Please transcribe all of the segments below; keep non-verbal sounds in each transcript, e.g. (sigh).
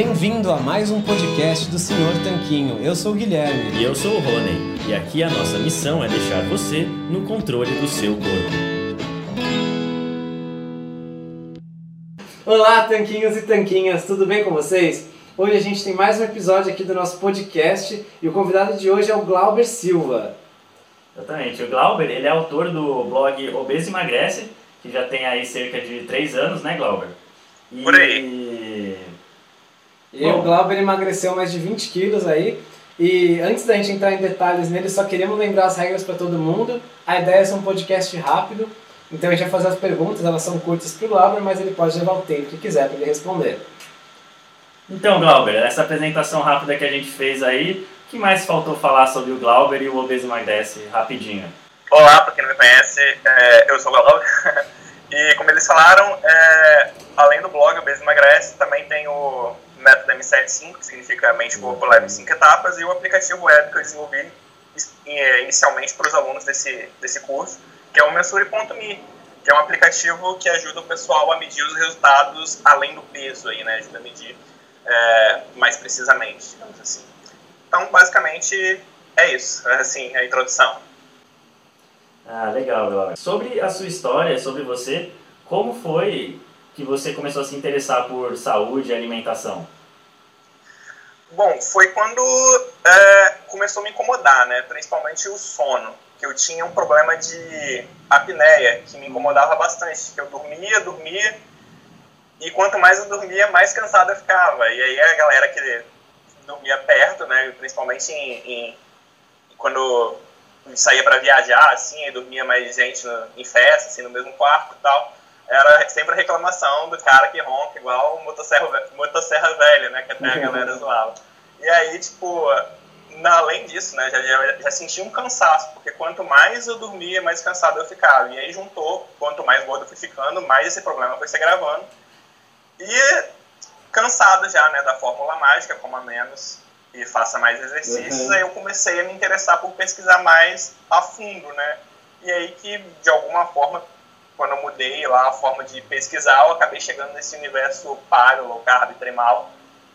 Bem-vindo a mais um podcast do Senhor Tanquinho. Eu sou o Guilherme. E eu sou o Rony. E aqui a nossa missão é deixar você no controle do seu corpo. Olá, tanquinhos e tanquinhas, tudo bem com vocês? Hoje a gente tem mais um episódio aqui do nosso podcast e o convidado de hoje é o Glauber Silva. Exatamente. O Glauber, ele é autor do blog Obeso Emagrece, que já tem aí cerca de 3 anos, né, Glauber? E... Por aí. E Bom. o Glauber emagreceu mais de 20 quilos aí. E antes da gente entrar em detalhes nele, só queríamos lembrar as regras para todo mundo. A ideia é ser um podcast rápido, então a gente vai fazer as perguntas, elas são curtas para o Glauber, mas ele pode levar o tempo que quiser para ele responder. Então, Glauber, essa apresentação rápida que a gente fez aí, o que mais faltou falar sobre o Glauber e o Obeso Emagrece rapidinho? Olá, para quem não me conhece, é, eu sou o Glauber. (laughs) e como eles falaram, é, além do blog Obeso Emagrece, também tem o método M75, que significa Mente Leve em 5 etapas, e o aplicativo web que eu desenvolvi é, inicialmente para os alunos desse, desse curso, que é o Mensure.me, que é um aplicativo que ajuda o pessoal a medir os resultados além do peso, aí, né? ajuda a medir é, mais precisamente, digamos assim. Então, basicamente, é isso, assim, a introdução. Ah, legal, legal. Sobre a sua história, sobre você, como foi que você começou a se interessar por saúde e alimentação? Bom, foi quando é, começou a me incomodar, né? Principalmente o sono. Que eu tinha um problema de apneia, que me incomodava bastante. Que eu dormia, dormia, e quanto mais eu dormia, mais cansado eu ficava. E aí a galera que dormia perto, né? Principalmente em, em quando saía para viajar, assim, e dormia mais gente no, em festa, assim, no mesmo quarto e tal era sempre a reclamação do cara que ronca igual motosserra, motosserra velha, né? Que até a uhum. galera zoava. E aí, tipo, além disso, né? Já, já, já senti um cansaço, porque quanto mais eu dormia, mais cansado eu ficava. E aí juntou, quanto mais gordo eu fui ficando, mais esse problema foi se agravando. E cansado já, né? Da fórmula mágica, coma menos e faça mais exercícios, uhum. aí eu comecei a me interessar por pesquisar mais a fundo, né? E aí que, de alguma forma, quando eu mudei lá a forma de pesquisar, eu acabei chegando nesse universo paleo, low carb, tremal.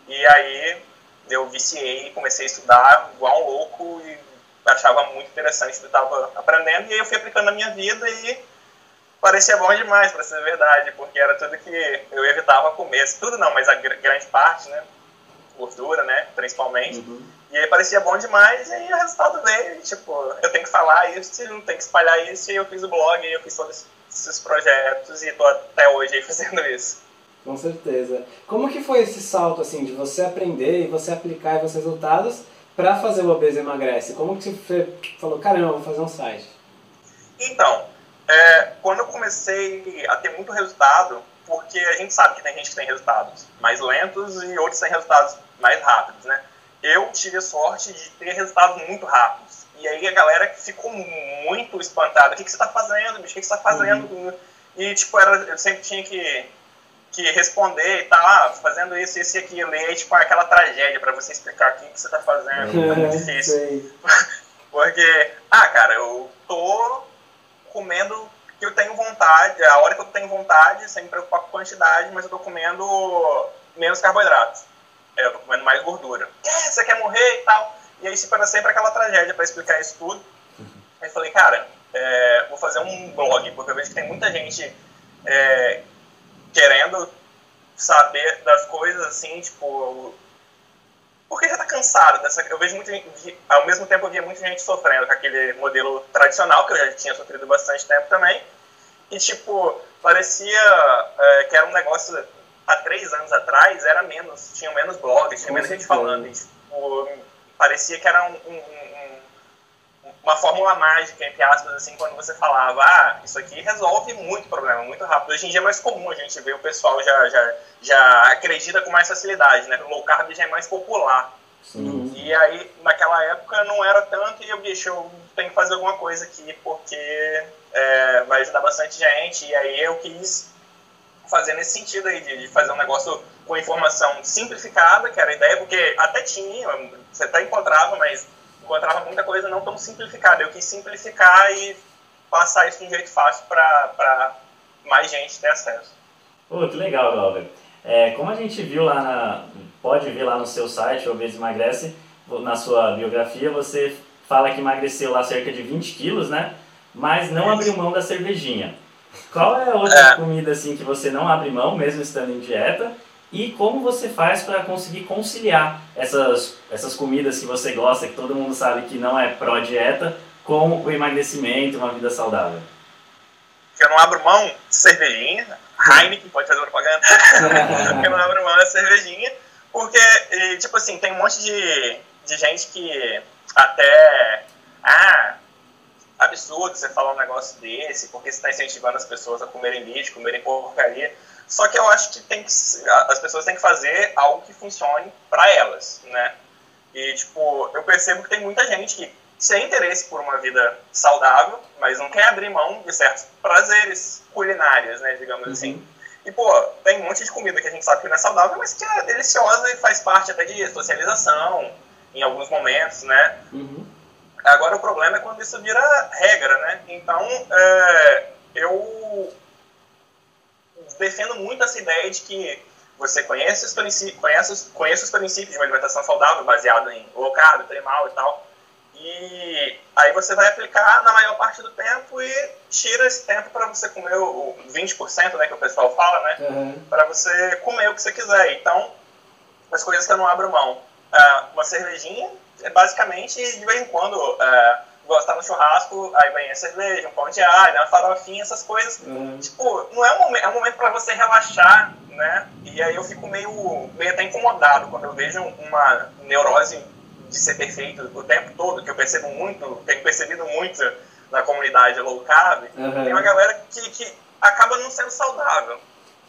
E aí eu viciei, comecei a estudar igual um louco e achava muito interessante o que eu estava aprendendo. E aí eu fui aplicando na minha vida e parecia bom demais, para ser verdade, porque era tudo que eu evitava comer. Tudo não, mas a grande parte, né? Gordura, né? Principalmente. Uhum. E aí parecia bom demais e o resultado veio. tipo, eu tenho que falar isso, não tenho que espalhar isso. E eu fiz o blog, e eu fiz todo esse esses projetos e estou até hoje fazendo (laughs) isso. Com certeza. Como que foi esse salto assim de você aprender e você aplicar os resultados para fazer o Obeso Emagrece? Como que você falou, caramba, vou fazer um site? Então, é, quando eu comecei a ter muito resultado, porque a gente sabe que tem gente que tem resultados mais lentos e outros têm resultados mais rápidos, né? Eu tive a sorte de ter resultados muito rápidos. E aí a galera ficou muito espantada. O que, que você tá fazendo, bicho? O que, que você tá fazendo? Uhum. E, tipo, era, eu sempre tinha que, que responder e tá ah, fazendo isso, isso e aquilo. E aí, tipo, aquela tragédia para você explicar o que, que você tá fazendo. É muito difícil. (laughs) Porque, ah, cara, eu tô comendo que eu tenho vontade, a hora que eu tenho vontade, sem me preocupar com quantidade, mas eu tô comendo menos carboidratos. É, eu tô comendo mais gordura. É, você quer morrer e tal? E aí se para sempre aquela tragédia para explicar isso tudo. Aí falei, cara, é, vou fazer um blog, porque eu vejo que tem muita gente é, querendo saber das coisas assim, tipo. Porque já tá cansado dessa. Eu vejo muita gente. Ao mesmo tempo eu via muita gente sofrendo com aquele modelo tradicional, que eu já tinha sofrido bastante tempo também. E tipo, parecia é, que era um negócio há três anos atrás, era menos, tinha menos blogs, tinha menos gente falando. E, tipo, parecia que era um, um, um, uma fórmula mágica, entre aspas, assim, quando você falava, ah, isso aqui resolve muito problema, muito rápido. Hoje em dia é mais comum a gente ver o pessoal já, já, já acredita com mais facilidade, né? O low carb já é mais popular. Sim. E aí, naquela época, não era tanto, e eu, bicho, eu tenho que fazer alguma coisa aqui, porque é, vai ajudar bastante gente, e aí eu quis fazer nesse sentido aí, de, de fazer um negócio com informação simplificada, que era a ideia, porque até tinha, você até encontrava, mas encontrava muita coisa não tão simplificada. Eu quis simplificar e passar isso de um jeito fácil para mais gente ter acesso. Pô, que legal, Glauber. É, como a gente viu lá na, pode ver lá no seu site, Obeso Emagrece, na sua biografia, você fala que emagreceu lá cerca de 20 quilos, né? Mas não abriu mão da cervejinha. Qual é a outra é. comida assim que você não abre mão, mesmo estando em dieta? E como você faz para conseguir conciliar essas, essas comidas que você gosta, que todo mundo sabe que não é pró-dieta, com o emagrecimento, uma vida saudável? Eu não abro mão de cervejinha, Heineken pode fazer propaganda, (laughs) eu não abro mão da cervejinha, porque, tipo assim, tem um monte de, de gente que até, ah, absurdo você falar um negócio desse, porque você está incentivando as pessoas a comerem lixo, comerem porcaria. Só que eu acho que, tem que as pessoas têm que fazer algo que funcione para elas, né? E, tipo, eu percebo que tem muita gente que tem interesse por uma vida saudável, mas não quer abrir mão de certos prazeres culinários, né, digamos uhum. assim. E, pô, tem um monte de comida que a gente sabe que não é saudável, mas que é deliciosa e faz parte até de socialização, em alguns momentos, né? Uhum. Agora, o problema é quando isso vira regra, né? Então, é, eu defendo muito essa ideia de que você conhece os, princípios, conhece, conhece os princípios de uma alimentação saudável, baseado em low carb, primal e tal, e aí você vai aplicar na maior parte do tempo e tira esse tempo para você comer o 20%, né, que o pessoal fala, né, uhum. para você comer o que você quiser. Então, as coisas que eu não abro mão. Uh, uma cervejinha, é basicamente, de vez em quando, uh, gostar no churrasco, aí vem a cerveja, um pão de alho, uma farofinha, essas coisas. Uhum. Tipo, não é um momento, é um momento para você relaxar, né? E aí eu fico meio, meio até incomodado quando eu vejo uma neurose de ser perfeito o tempo todo, que eu percebo muito, tenho percebido muito na comunidade low carb, uhum. tem uma galera que, que acaba não sendo saudável,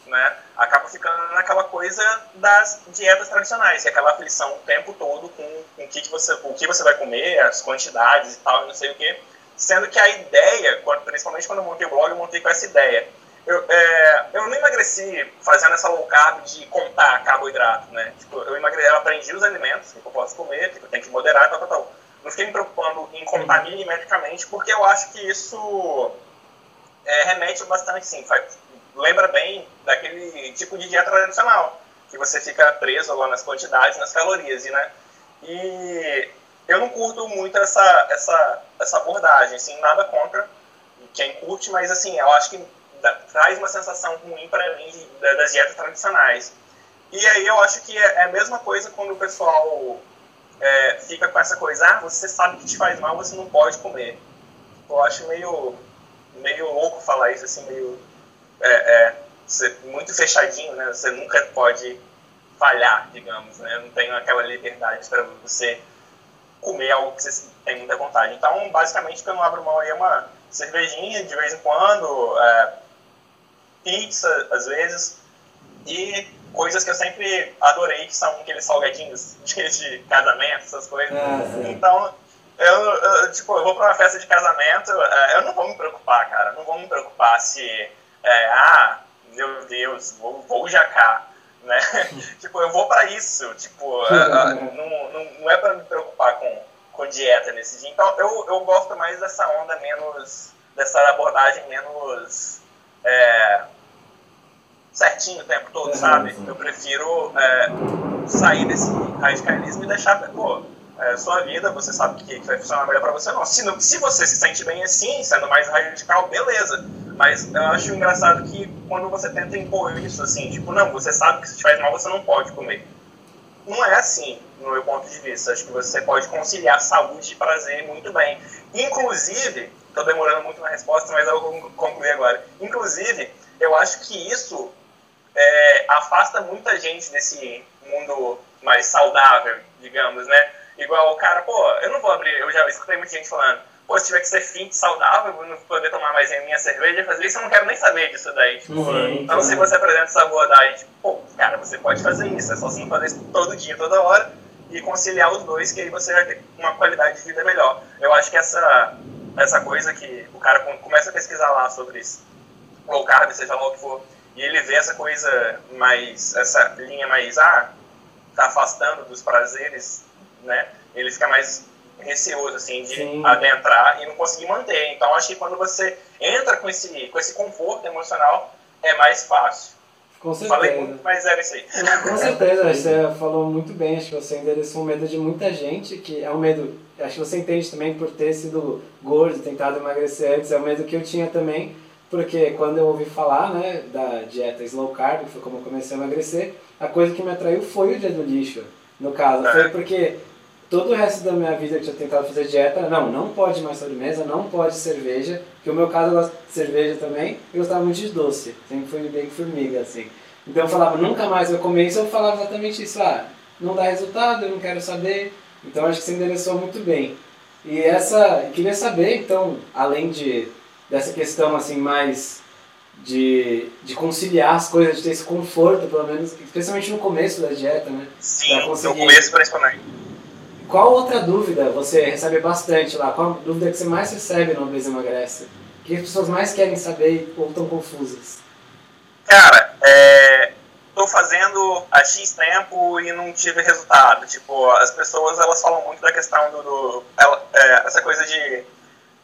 né? Acaba ficando naquela coisa das dietas tradicionais, é aquela aflição o tempo todo com, com o, que, que você, o que você vai comer, as quantidades e tal, não sei o quê. Sendo que a ideia, principalmente quando eu montei o blog, eu montei com essa ideia. Eu, é, eu não emagreci fazendo essa low carb de contar carboidrato, né? Tipo, eu, emagreci, eu aprendi os alimentos que eu posso comer, que eu tenho que moderar, tal, tal, tal. Não fiquei me preocupando em contar milimetricamente, porque eu acho que isso é, remete bastante, sim, faz, lembra bem daquele tipo de dieta tradicional, que você fica preso lá nas quantidades, nas calorias, né? E eu não curto muito essa, essa, essa abordagem, assim, nada contra quem curte, mas assim, eu acho que dá, traz uma sensação ruim para mim de, das dietas tradicionais. E aí eu acho que é, é a mesma coisa quando o pessoal é, fica com essa coisa, ah, você sabe que te faz mal, você não pode comer. Eu acho meio, meio louco falar isso, assim, meio é, é muito fechadinho, né? Você nunca pode falhar, digamos, né? Não tem aquela liberdade para você comer algo que você tem muita vontade. Então, basicamente, o que eu não abro mão aí é uma cervejinha de vez em quando, é, pizza, às vezes, e coisas que eu sempre adorei, que são aqueles salgadinhos (laughs) de, de casamento, essas coisas. Uhum. Então, eu, eu, tipo, eu vou para uma festa de casamento, é, eu não vou me preocupar, cara. Não vou me preocupar se, é, ah, meu Deus, vou, vou jacar, né? (laughs) tipo, eu vou para isso, tipo, (laughs) não, não, não é para me preocupar com, com dieta nesse dia. Então, eu, eu gosto mais dessa onda menos, dessa abordagem menos é, certinho o tempo todo, sabe? Eu prefiro é, sair desse radicalismo e deixar, pô, é, sua vida, você sabe que, que vai funcionar melhor para você não. Se, não. se você se sente bem assim, sendo mais radical, beleza. Mas eu acho engraçado que quando você tenta impor isso, assim, tipo, não, você sabe que se te faz mal, você não pode comer. Não é assim, no meu ponto de vista. Acho que você pode conciliar saúde e prazer muito bem. Inclusive, estou demorando muito na resposta, mas eu vou concluir agora. Inclusive, eu acho que isso é, afasta muita gente desse mundo mais saudável, digamos, né? Igual o cara, pô, eu não vou abrir, eu já escutei muita gente falando, pô, se tiver que ser fit, saudável, não poder tomar mais a minha cerveja, fazer isso, eu não quero nem saber disso daí. Tipo, então, se você apresenta essa abordagem, tipo, pô, cara, você pode fazer isso, é só você não fazer isso todo dia, toda hora, e conciliar os dois, que aí você vai ter uma qualidade de vida melhor. Eu acho que essa, essa coisa que o cara começa a pesquisar lá sobre isso, low carb, seja lá o que for, e ele vê essa coisa mais, essa linha mais, ah, tá afastando dos prazeres, né? Ele fica mais receoso, assim, de Sim. adentrar e não conseguir manter. Então, acho que quando você entra com esse, com esse conforto emocional, é mais fácil. Com certeza. Falei muito, mas era isso aí. Com (laughs) certeza, você falou muito bem. Acho que você endereçou um medo de muita gente, que é um medo, acho que você entende também por ter sido gordo, tentado emagrecer antes, é um medo que eu tinha também, porque quando eu ouvi falar né, da dieta slow carb, que foi como eu comecei a emagrecer, a coisa que me atraiu foi o dia do lixo, no caso. Foi porque todo o resto da minha vida eu tinha tentado fazer dieta, não, não pode mais sobremesa, não pode cerveja, que o meu caso eu gosto de cerveja também, eu gostava muito de doce, sempre fui bem formiga, assim. Então eu falava, nunca mais eu comer isso, eu falava exatamente isso, ah, não dá resultado, eu não quero saber, então acho que você endereçou muito bem. E essa, queria saber, então, além de, dessa questão assim mais de, de conciliar as coisas, de ter esse conforto, pelo menos, especialmente no começo da dieta, né? Sim, no começo principalmente qual outra dúvida você recebe bastante lá? Qual a dúvida que você mais recebe no Obesa Emagrece? O que as pessoas mais querem saber ou estão confusas? Cara, é, fazendo há X tempo e não tive resultado. Tipo, as pessoas elas falam muito da questão do. do ela, é, essa coisa de.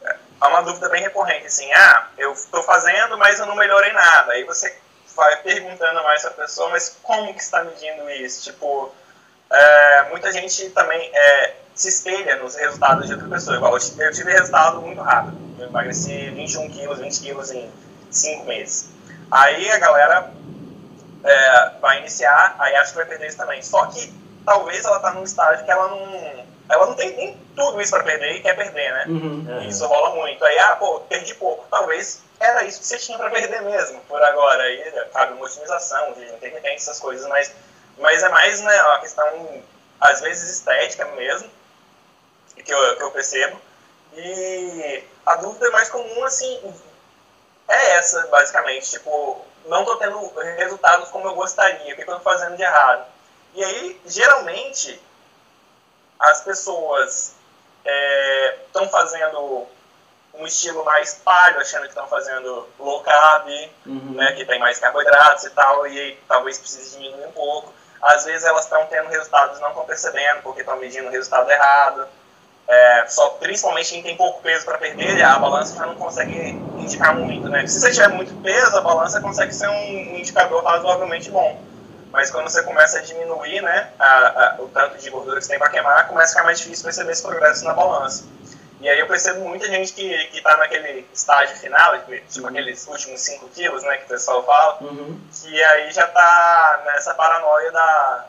É, é uma dúvida bem recorrente, assim, ah, eu estou fazendo, mas eu não melhorei nada. Aí você vai perguntando mais a pessoa, mas como que está medindo isso? Tipo, é, muita gente também é, se espelha nos resultados de outra pessoa. Igual eu tive resultado muito rápido. Eu emagreci 21 quilos, 20 quilos em 5 meses. Aí a galera é, vai iniciar, aí acha que vai perder isso também. Só que talvez ela tá num estágio que ela não, ela não tem nem tudo isso para perder e quer perder, né? Uhum. Isso rola muito. Aí, ah, pô, perdi pouco. Talvez era isso que você tinha para perder mesmo, por agora. Aí cabe uma otimização, de intermitência, essas coisas, mas mas é mais né, uma questão, às vezes, estética mesmo, que eu, que eu percebo. E a dúvida mais comum, assim, é essa, basicamente. Tipo, não estou tendo resultados como eu gostaria, o que eu estou fazendo de errado? E aí, geralmente, as pessoas estão é, fazendo um estilo mais palho, achando que estão fazendo low carb, uhum. né, que tem mais carboidratos e tal, e aí, talvez precise diminuir um pouco às vezes elas estão tendo resultados não estão percebendo porque estão medindo o resultado errado. É, só principalmente quem tem pouco peso para perder, a balança já não consegue indicar muito, né? Se você tiver muito peso, a balança consegue ser um indicador razoavelmente bom. Mas quando você começa a diminuir, né, a, a, o tanto de gordura que você tem para quemar, começa a ficar mais difícil perceber esse progresso na balança. E aí eu percebo muita gente que, que tá naquele estágio final, tipo aqueles últimos 5 quilos, né, que o pessoal fala, uhum. que aí já tá nessa paranoia da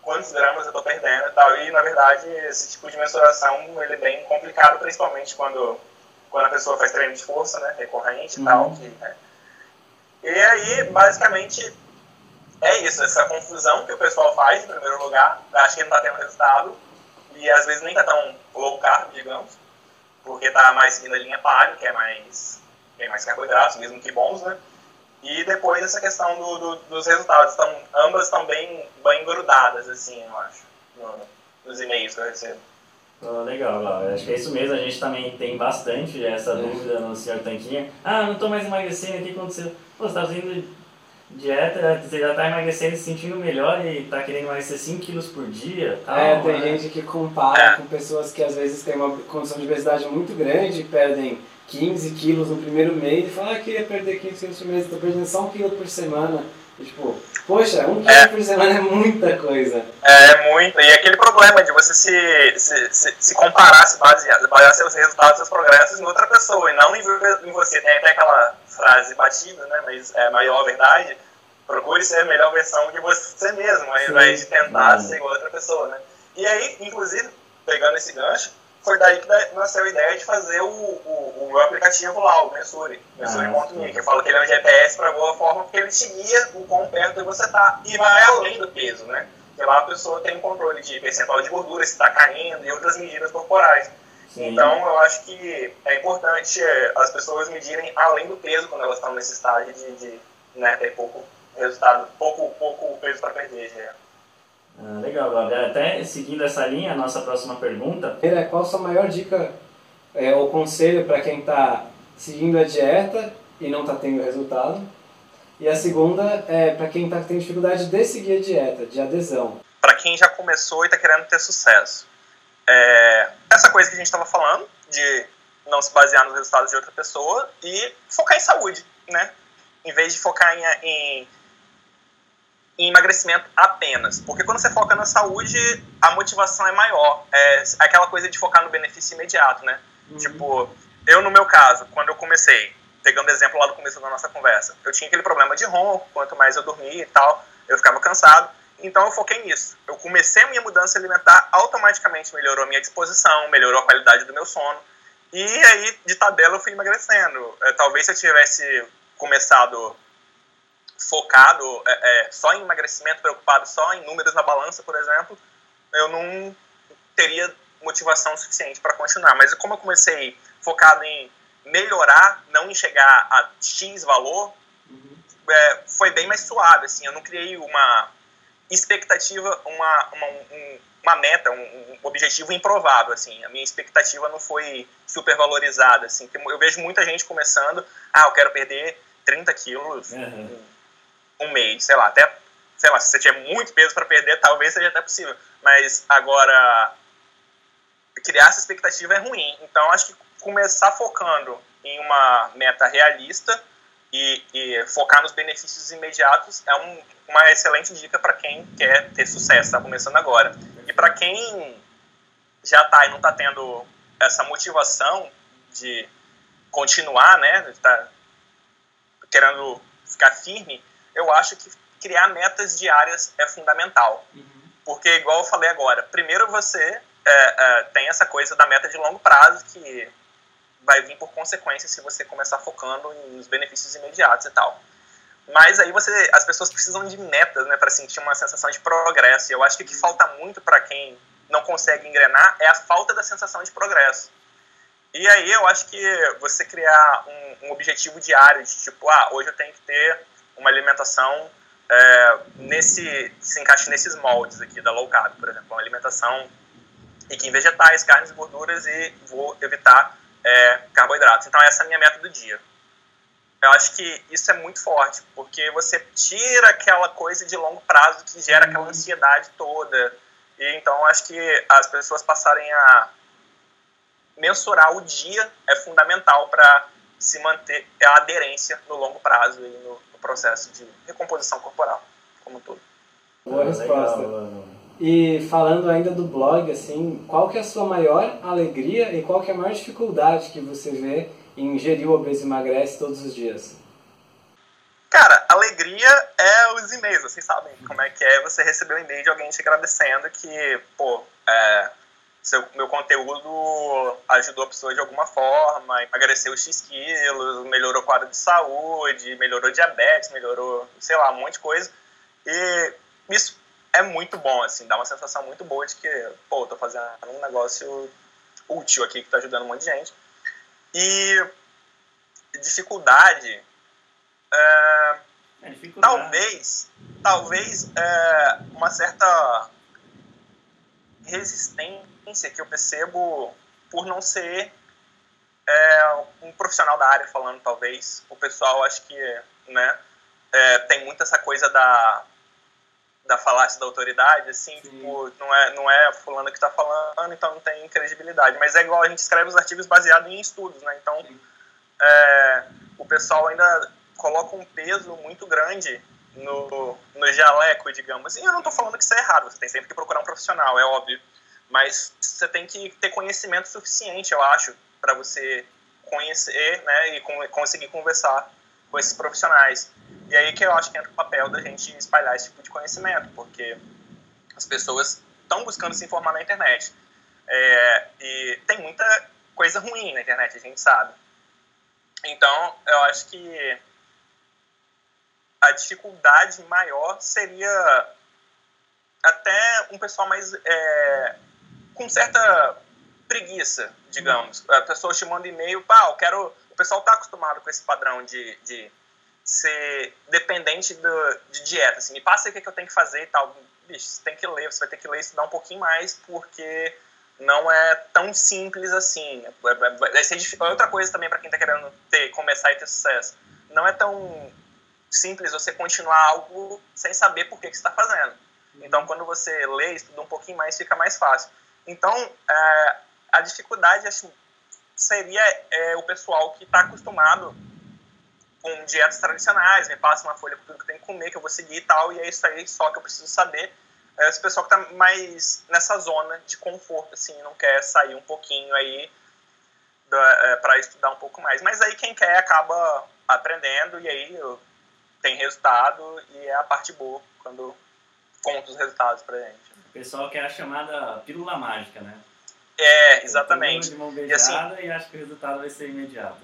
quantos gramas eu tô perdendo e tal. E, na verdade, esse tipo de mensuração, ele é bem complicado, principalmente quando, quando a pessoa faz treino de força, né, recorrente e tal. Uhum. Que, né. E aí, basicamente, é isso, essa confusão que o pessoal faz, em primeiro lugar, acho que não tá tendo resultado, e às vezes nem tá tão low carb, digamos porque tá mais seguindo a linha palio, que é mais, tem mais carboidratos, mesmo que bons, né? E depois essa questão do, do, dos resultados, tão, ambas estão bem, bem grudadas, assim, eu acho, no, nos e-mails que eu recebo. Oh, legal, legal. Acho que é isso mesmo. A gente também tem bastante essa dúvida no Sr. Tanquinha. Ah, não estou mais emagrecendo, o que aconteceu? Pô, você tá fazendo dieta, você já está emagrecendo, se sentindo melhor e está querendo emagrecer 5 quilos por dia. Tal, é, tem né? gente que compara com pessoas que às vezes têm uma condição de obesidade muito grande, perdem 15 quilos no primeiro mês e falam, ah, queria perder 15 quilos por mês, estou perdendo só um quilo por semana. E, tipo, poxa, um quilo é. por semana é muita coisa. É, é muito. E aquele problema de você se, se, se, se comparar, se basear, basear seus resultados, seus progressos em outra pessoa e não em, em você. Tem até aquela frase batida, né? Mas é a maior verdade. Procure ser a melhor versão de você mesmo, ao invés de tentar ser outra pessoa, né? E aí, inclusive, pegando esse gancho, foi daí que nasceu a ideia de fazer o, o, o aplicativo lá, o Mensure, Mensure.me, ah, que eu falo que ele é um GPS para boa forma, porque ele te guia o quão perto você está e vai além do peso, né? Porque lá a pessoa tem um controle de percentual de gordura, se está caindo e outras medidas corporais. Sim. Então, eu acho que é importante é, as pessoas medirem além do peso quando elas estão nesse estágio de, de né, ter pouco resultado, pouco, pouco peso para perder. Já. Ah, legal, Gabriel. Até seguindo essa linha, a nossa próxima pergunta. É, qual a sua maior dica é, ou conselho para quem está seguindo a dieta e não está tendo resultado? E a segunda é para quem está tendo dificuldade de seguir a dieta, de adesão. Para quem já começou e está querendo ter sucesso. É, essa coisa que a gente estava falando, de não se basear nos resultados de outra pessoa e focar em saúde, né? Em vez de focar em, em, em emagrecimento apenas. Porque quando você foca na saúde, a motivação é maior. É aquela coisa de focar no benefício imediato, né? Uhum. Tipo, eu no meu caso, quando eu comecei, pegando exemplo lá do começo da nossa conversa, eu tinha aquele problema de ronco, quanto mais eu dormia e tal, eu ficava cansado. Então eu foquei nisso. Eu comecei a minha mudança alimentar, automaticamente melhorou a minha disposição, melhorou a qualidade do meu sono. E aí, de tabela, eu fui emagrecendo. É, talvez se eu tivesse começado focado é, é, só em emagrecimento, preocupado só em números na balança, por exemplo, eu não teria motivação suficiente para continuar. Mas como eu comecei focado em melhorar, não em chegar a X valor, uhum. é, foi bem mais suave. Assim, eu não criei uma expectativa, uma, uma, um, uma meta, um, um, objetivo improvável, assim. A minha expectativa não foi super valorizada, assim. Eu vejo muita gente começando, ah, eu quero perder 30 quilos uhum. Um, mês, sei lá, até, sei lá, se você tiver muito peso para perder, talvez seja até possível. Mas agora, criar essa expectativa é ruim. Então, acho que começar focando em uma meta realista e, e focar nos benefícios imediatos é um, uma excelente dica para quem quer ter sucesso, está começando agora. E para quem já está e não está tendo essa motivação de continuar, né, está querendo ficar firme, eu acho que criar metas diárias é fundamental. Uhum. Porque, igual eu falei agora, primeiro você é, é, tem essa coisa da meta de longo prazo que vai vir por consequência se você começar focando nos benefícios imediatos e tal. Mas aí você, as pessoas precisam de metas, né, para sentir uma sensação de progresso. E eu acho que o que falta muito para quem não consegue engrenar é a falta da sensação de progresso. E aí eu acho que você criar um, um objetivo diário de tipo, ah, hoje eu tenho que ter uma alimentação é, nesse se encaixe nesses moldes aqui da low carb, por exemplo, uma alimentação rica em vegetais, carnes gorduras e vou evitar é, carboidratos. Então essa é a minha meta do dia. Eu acho que isso é muito forte, porque você tira aquela coisa de longo prazo que gera aquela uhum. ansiedade toda. E então acho que as pessoas passarem a mensurar o dia é fundamental para se manter a aderência no longo prazo e no processo de recomposição corporal como um todo. Boa resposta. E falando ainda do blog, assim, qual que é a sua maior alegria e qual que é a maior dificuldade que você vê em gerir o obeso emagrece todos os dias? Cara, alegria é os e-mails, vocês sabem como é que é você receber um e-mail de alguém te agradecendo que, pô, é, seu, meu conteúdo ajudou a pessoa de alguma forma, emagreceu X quilos, melhorou o quadro de saúde, melhorou diabetes, melhorou, sei lá, um monte de coisa. E isso é muito bom, assim, dá uma sensação muito boa de que, pô, tô fazendo um negócio útil aqui que tá ajudando um monte de gente. E dificuldade, é, é dificuldade. talvez, talvez é, uma certa resistência que eu percebo por não ser é, um profissional da área falando, talvez. O pessoal acho que, né, é, tem muito essa coisa da da falácia da autoridade, assim, tipo, não é, não é fulano que está falando, então não tem credibilidade. Mas é igual a gente escreve os artigos baseados em estudos, né? Então, é, o pessoal ainda coloca um peso muito grande no, no jaleco, digamos. E eu não estou falando que isso é errado, você tem sempre que procurar um profissional, é óbvio. Mas você tem que ter conhecimento suficiente, eu acho, para você conhecer né, e conseguir conversar com esses profissionais. E aí que eu acho que entra o papel da gente espalhar esse tipo de conhecimento, porque as pessoas estão buscando se informar na internet. É, e tem muita coisa ruim na internet, a gente sabe. Então, eu acho que a dificuldade maior seria até um pessoal mais é, com certa preguiça, digamos. A pessoa te manda e-mail, pá, eu quero. O pessoal está acostumado com esse padrão de, de ser dependente do, de dieta. Assim, me passa o que, é que eu tenho que fazer e tal. Bicho, você tem que ler, você vai ter que ler e estudar um pouquinho mais, porque não é tão simples assim. Vai ser difícil. Outra coisa também para quem está querendo ter, começar e ter sucesso. Não é tão simples você continuar algo sem saber por que, que você está fazendo. Então, quando você lê, estuda um pouquinho mais, fica mais fácil. Então, é, a dificuldade acho, seria é, o pessoal que está acostumado com dietas tradicionais, me passa uma folha com tudo que tem que comer, que eu vou seguir e tal, e é isso aí só que eu preciso saber. É esse pessoal que está mais nessa zona de conforto, assim, não quer sair um pouquinho aí é, para estudar um pouco mais. Mas aí quem quer acaba aprendendo e aí tem resultado e é a parte boa quando conta os resultados pra gente. O pessoal quer a chamada pílula mágica, né? É, exatamente. De mão beijada e, assim, e acha que o resultado vai ser imediato.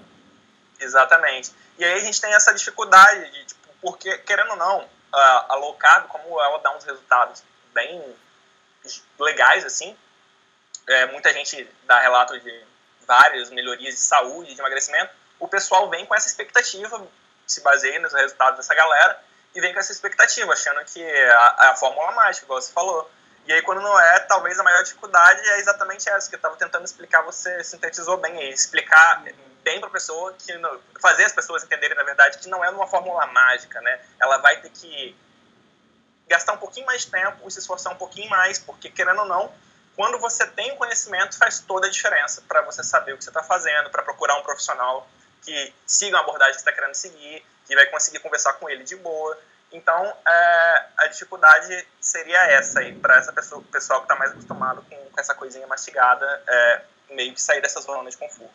Exatamente. E aí a gente tem essa dificuldade de, tipo, porque, querendo ou não, a, a low carb, como ela dá uns resultados bem legais, assim, é, muita gente dá relato de várias melhorias de saúde, de emagrecimento, o pessoal vem com essa expectativa, se baseia nos resultados dessa galera, e vem com essa expectativa, achando que é a, a fórmula mágica, igual você falou. E aí, quando não é, talvez a maior dificuldade é exatamente essa que eu estava tentando explicar, você sintetizou bem aí. Explicar bem para a pessoa, que fazer as pessoas entenderem, na verdade, que não é uma fórmula mágica, né? Ela vai ter que gastar um pouquinho mais de tempo e se esforçar um pouquinho mais, porque, querendo ou não, quando você tem o conhecimento, faz toda a diferença para você saber o que você está fazendo, para procurar um profissional que siga a abordagem que está querendo seguir, que vai conseguir conversar com ele de boa. Então, é, a dificuldade seria essa aí, para essa pessoa, pessoal que está mais acostumado com, com, essa coisinha mastigada, é, meio que sair dessa zona de conforto.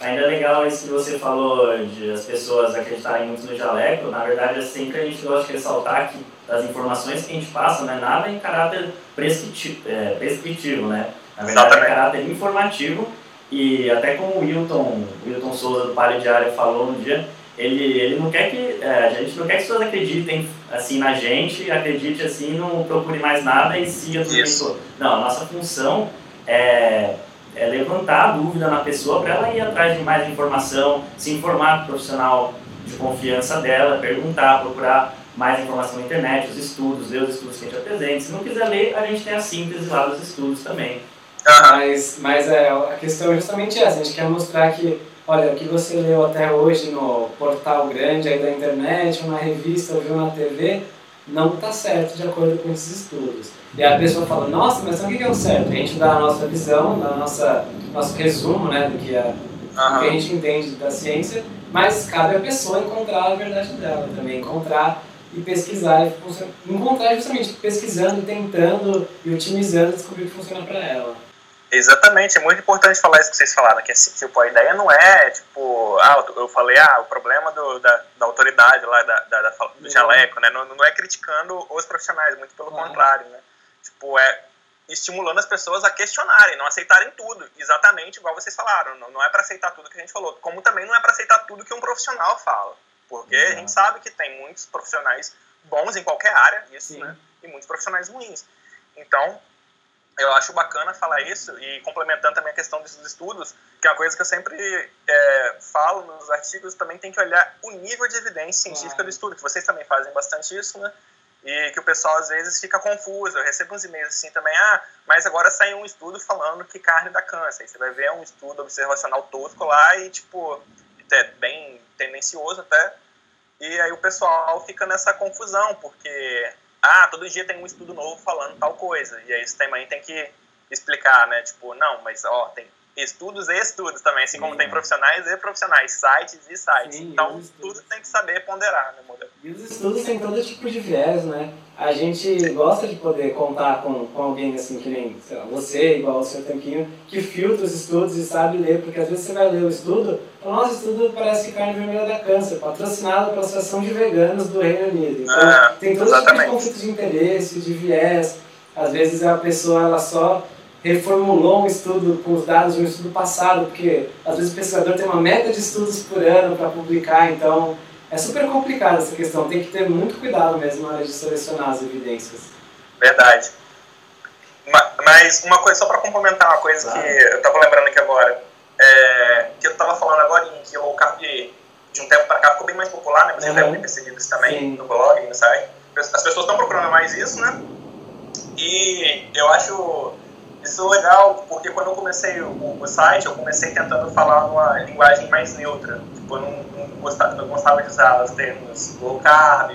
Ainda é legal isso que você falou de as pessoas acreditarem muito no jaleco. Na verdade, é sempre a gente gosta de ressaltar que as informações que a gente passa não é nada em caráter prescritivo, é, prescritivo né? Na verdade, Exatamente. é caráter informativo. E até como o Wilton, Wilton Souza do Palio Diário falou no dia, ele, ele não quer que é, a gente não quer que as pessoas acreditem assim na gente, acredite assim, não procure mais nada e siga tudo isso. Não, a nossa função é, é levantar a dúvida na pessoa para ela ir atrás de mais informação, se informar com o profissional de confiança dela, perguntar, procurar mais informação na internet, os estudos, ler os estudos que a gente apresenta. Se não quiser ler, a gente tem a síntese lá dos estudos também. Mas, mas é, a questão é justamente essa, a gente quer mostrar que olha, o que você leu até hoje no portal grande aí da internet, uma revista ou viu na TV, não está certo de acordo com esses estudos. E a pessoa fala, nossa, mas então o que é o certo? A gente dá a nossa visão, dá a nossa, nosso resumo né, do, que é, uhum. que a gente entende da ciência, mas cabe à pessoa encontrar a verdade dela também, encontrar e pesquisar, e encontrar justamente pesquisando, tentando e otimizando, descobrir o que funciona para ela. Exatamente, é muito importante falar isso que vocês falaram, que assim, tipo, a ideia não é, tipo, ah, eu falei, ah, o problema do, da, da autoridade lá, da, da, da do jaleco, né, não, não é criticando os profissionais, muito pelo uhum. contrário, né, tipo, é estimulando as pessoas a questionarem, não aceitarem tudo, exatamente igual vocês falaram, não, não é para aceitar tudo que a gente falou, como também não é para aceitar tudo que um profissional fala, porque uhum. a gente sabe que tem muitos profissionais bons em qualquer área, isso, Sim. né, e muitos profissionais ruins, então eu acho bacana falar isso e complementando também a questão desses estudos, que é uma coisa que eu sempre é, falo nos artigos, também tem que olhar o nível de evidência científica do estudo, que vocês também fazem bastante isso, né? E que o pessoal às vezes fica confuso. Eu recebo uns e-mails assim também, ah, mas agora saiu um estudo falando que carne dá câncer. Aí você vai ver um estudo observacional tosco lá e, tipo, é bem tendencioso até. E aí o pessoal fica nessa confusão, porque ah, todo dia tem um estudo novo falando tal coisa. E aí você também tem que explicar, né? Tipo, não, mas ó, tem estudos e estudos também, assim Sim, como tem profissionais e profissionais, sites e sites. Sim, então, tudo tem que saber ponderar, né, modelo? E os estudos têm todo tipo de viés, né? A gente gosta de poder contar com, com alguém assim, que nem lá, você, igual o seu Tanquinho, que filtra os estudos e sabe ler, porque às vezes você vai ler o estudo, o nosso estudo parece que carne vermelha da câncer, patrocinado pela Associação de Veganos do Reino Unido. Então, ah, tem todo tipo de conflito de interesse, de viés. Às vezes a pessoa ela só reformulou um estudo com os dados de um estudo passado, porque às vezes o pesquisador tem uma meta de estudos por ano para publicar, então é super complicado essa questão, tem que ter muito cuidado mesmo na hora de selecionar as evidências. Verdade. Mas uma coisa, só para complementar uma coisa que eu tava lembrando aqui agora, é, que eu tava falando agora em que o carb de um tempo para cá ficou bem mais popular, né? Vocês uhum. devem ter percebido isso também Sim. no blog, no site. As pessoas estão procurando mais isso, né? E eu acho isso legal, porque quando eu comecei o, o site, eu comecei tentando falar uma linguagem mais neutra. Tipo, eu não, não, gostava, não gostava de usar os termos low carb,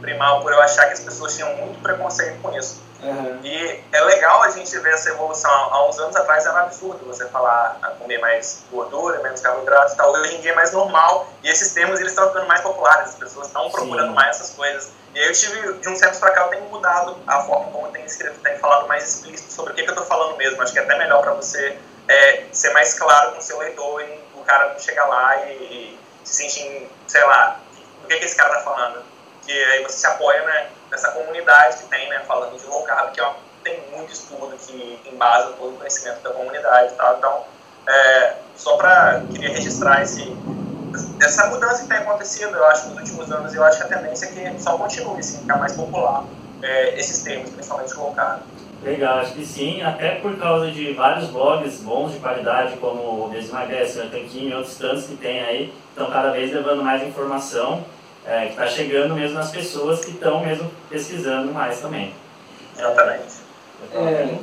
primal, por eu achar que as pessoas tinham muito preconceito com isso. Uhum. E é legal a gente ver essa evolução. Há uns anos atrás era absurdo você falar a comer mais gordura, menos carboidratos e tal. Hoje em dia é mais normal e esses termos eles estão ficando mais populares. As pessoas estão procurando Sim. mais essas coisas. E aí eu tive, de um certo para cá, eu tenho mudado a forma como eu tenho escrito, tenho falado mais explícito sobre o que, que eu estou falando mesmo. Acho que é até melhor para você é, ser mais claro com o seu leitor e o cara não chegar lá e, e se sentir, sei lá, o que, que esse cara está falando. Que aí você se apoia né, nessa comunidade que tem, né, falando de low carb, que é tem muito estudo que embasa todo o conhecimento da comunidade tal. Então, é, só para queria registrar esse essa mudança que tem acontecido, eu acho, nos últimos anos, eu acho que a tendência é que só continue, assim, ficar mais popular é, esses termos, principalmente low carb. Legal, acho que sim, até por causa de vários blogs bons de qualidade, como o Desemagrece, o Tanquinho e outros tantos que tem aí, estão cada vez levando mais informação, é, que está chegando mesmo nas pessoas que estão mesmo pesquisando mais também. Exatamente. É,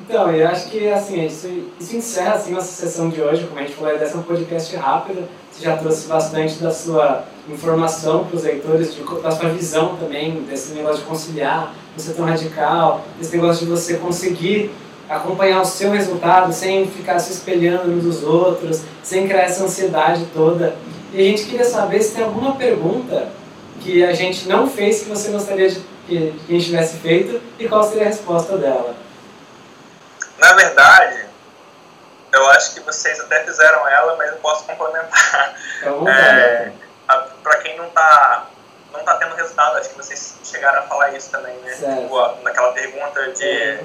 então, eu acho que assim, isso, isso encerra assim, nossa sessão de hoje, como a gente falou, dessa um podcast rápido, você já trouxe bastante da sua informação para os leitores, de, da sua visão também, desse negócio de conciliar, ser tão radical, desse negócio de você conseguir acompanhar o seu resultado sem ficar se espelhando uns dos outros, sem criar essa ansiedade toda. E a gente queria saber se tem alguma pergunta que a gente não fez que você gostaria de que, que a gente tivesse feito e qual seria a resposta dela. Na verdade, eu acho que vocês até fizeram ela, mas eu posso complementar. É, Para quem não está não tá tendo resultado, acho que vocês chegaram a falar isso também, né? Tipo, naquela pergunta de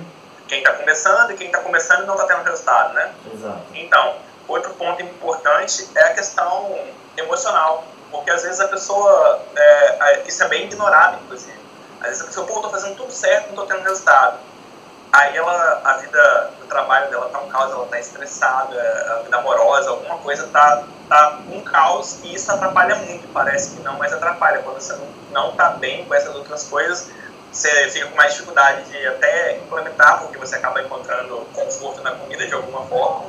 quem está começando e quem está começando e não está tendo resultado, né? Exato. Então, outro ponto importante é a questão emocional, porque às vezes a pessoa, é, isso é bem ignorado, inclusive. Às vezes a pessoa, pô, estou fazendo tudo certo, não estou tendo resultado Aí ela, a vida do trabalho dela tá um caos, ela tá estressada, a vida amorosa, alguma coisa tá, tá um caos e isso atrapalha muito, parece que não, mas atrapalha. Quando você não, não tá bem com essas outras coisas, você fica com mais dificuldade de até implementar, porque você acaba encontrando conforto na comida de alguma forma,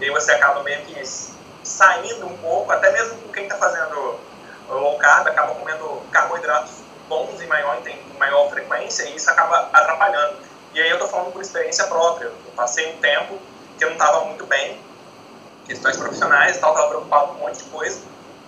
e aí você acaba meio que saindo um pouco, até mesmo com quem está fazendo low carb, acaba comendo carboidratos bons em maior, em maior frequência, e isso acaba atrapalhando. E aí eu tô falando por experiência própria. Eu passei um tempo que eu não estava muito bem, questões profissionais e tal, estava preocupado com um monte de coisa.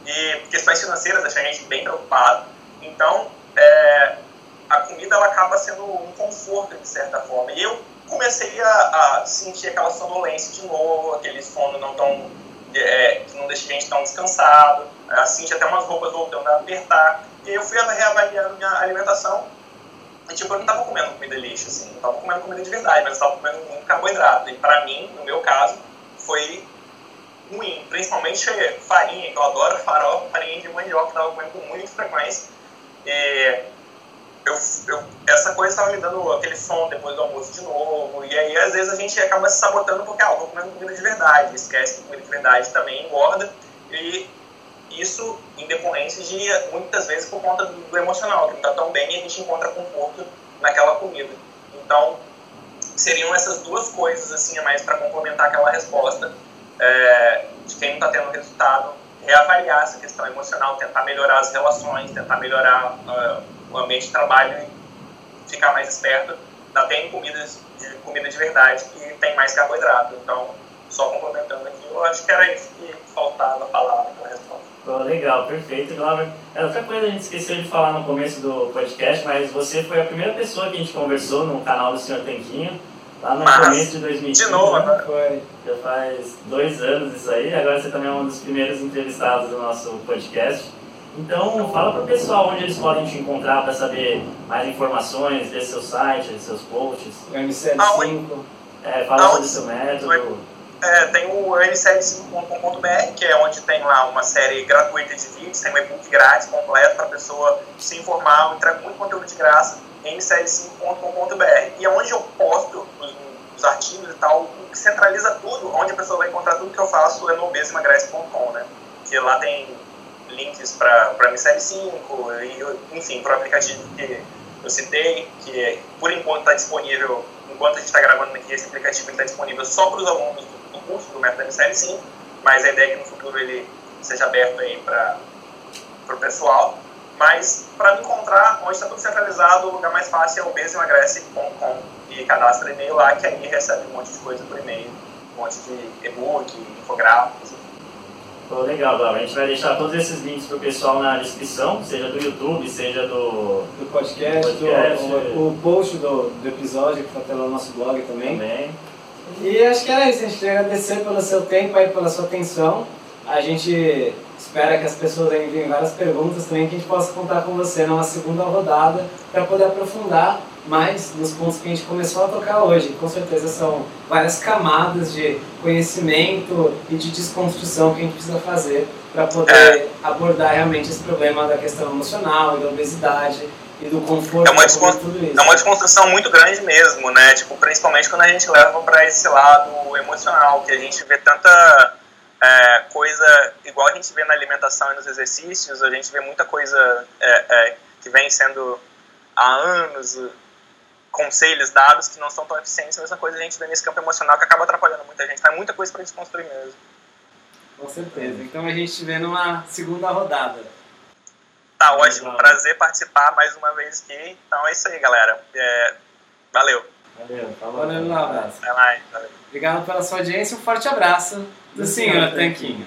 E questões financeiras deixam a gente bem preocupado. Então, é, a comida ela acaba sendo um conforto, de certa forma. E eu comecei a, a sentir aquela sonolência de novo, aquele sono não tão, é, que não deixa a gente tão descansado. Senti até umas roupas voltando a apertar. E eu fui reavaliando minha alimentação e, tipo, eu não tava comendo comida lixo, assim, não tava comendo comida de verdade, mas eu tava comendo muito carboidrato. E pra mim, no meu caso, foi ruim. Principalmente farinha, que eu adoro farofa, farinha de mandioca, que eu tava comendo com muita frequência. Eu, eu, essa coisa estava me dando aquele som depois do almoço de novo. E aí, às vezes, a gente acaba se sabotando porque, ah, eu tô comendo comida de verdade. Esquece que comida de verdade também engorda. E isso em decorrência de muitas vezes por conta do, do emocional, que não está tão bem e a gente encontra conforto naquela comida. Então, seriam essas duas coisas assim a mais para complementar aquela resposta é, de quem não está tendo resultado, reavaliar essa questão emocional, tentar melhorar as relações, tentar melhorar uh, o ambiente de trabalho e ficar mais esperto. Ainda tem comidas de comida de verdade que tem mais carboidrato, então só complementando aqui, eu acho que era isso que faltava falar naquela resposta. Oh, legal, perfeito, Glauber. É, outra coisa a gente esqueceu de falar no começo do podcast, mas você foi a primeira pessoa que a gente conversou no canal do Senhor Tanquinho, lá no mas, começo de 2015. De novo, né? Foi. Já faz dois anos isso aí, agora você também é um dos primeiros entrevistados do nosso podcast. Então, fala para o pessoal onde eles podem te encontrar para saber mais informações, ver seu site, ver seus posts. O MCL5. É, fala sobre o seu método. é, tem o n75.com.br, que é onde tem lá uma série gratuita de vídeos, tem um e-book grátis completo para a pessoa se informar, eu entrego muito conteúdo de graça, n75.com.br. E é onde eu posto os, os, artigos e tal, o que centraliza tudo, onde a pessoa vai encontrar tudo que eu faço é no obesemagrece.com, né? Que lá tem links para M75, e, enfim, para o aplicativo que eu citei, que por enquanto está disponível, enquanto a gente está gravando aqui, esse aplicativo está disponível só para os alunos do, do curso do método M75, mas a ideia é que no futuro ele seja aberto aí para o pessoal. Mas para me encontrar, onde está tudo centralizado, o lugar mais fácil é o besemagrece.com e cadastra e-mail lá, que aí recebe um monte de coisa por e-mail, um monte de e-book, infográficos, Pô, legal, Gal. A gente vai deixar todos esses links pro pessoal na descrição, seja do YouTube, seja do, do podcast, podcast. Do, o, o, post do, do episódio que está no nosso blog também. também. E acho que era isso, a gente queria agradecer pelo seu tempo e pela sua atenção. A gente espera que as pessoas enviem várias perguntas também, que a gente possa contar com você numa segunda rodada para poder aprofundar mais nos pontos que a gente começou a tocar hoje. Com certeza são várias camadas de conhecimento e de desconstrução que a gente precisa fazer para poder é. abordar realmente esse problema da questão emocional e da obesidade e do conforto. É uma, tudo isso. é uma desconstrução muito grande mesmo, né? Tipo, principalmente quando a gente leva para esse lado emocional, que a gente vê tanta é, coisa igual a gente vê na alimentação e nos exercícios, a gente vê muita coisa é, é que vem sendo há anos conselhos dados que não são tão eficientes, a mesma coisa a gente vê nesse campo emocional que acaba atrapalhando muita gente. Faz muita coisa para desconstruir mesmo. Com certeza. Então a gente vê numa segunda rodada. Tá ótimo. Prazer participar mais uma vez aqui. Então é isso aí, galera. É... Valeu. Valeu. Falou. Valeu, um abraço. Até mais. Valeu. Obrigado pela sua audiência. Um forte abraço do, do senhor Tanquinho.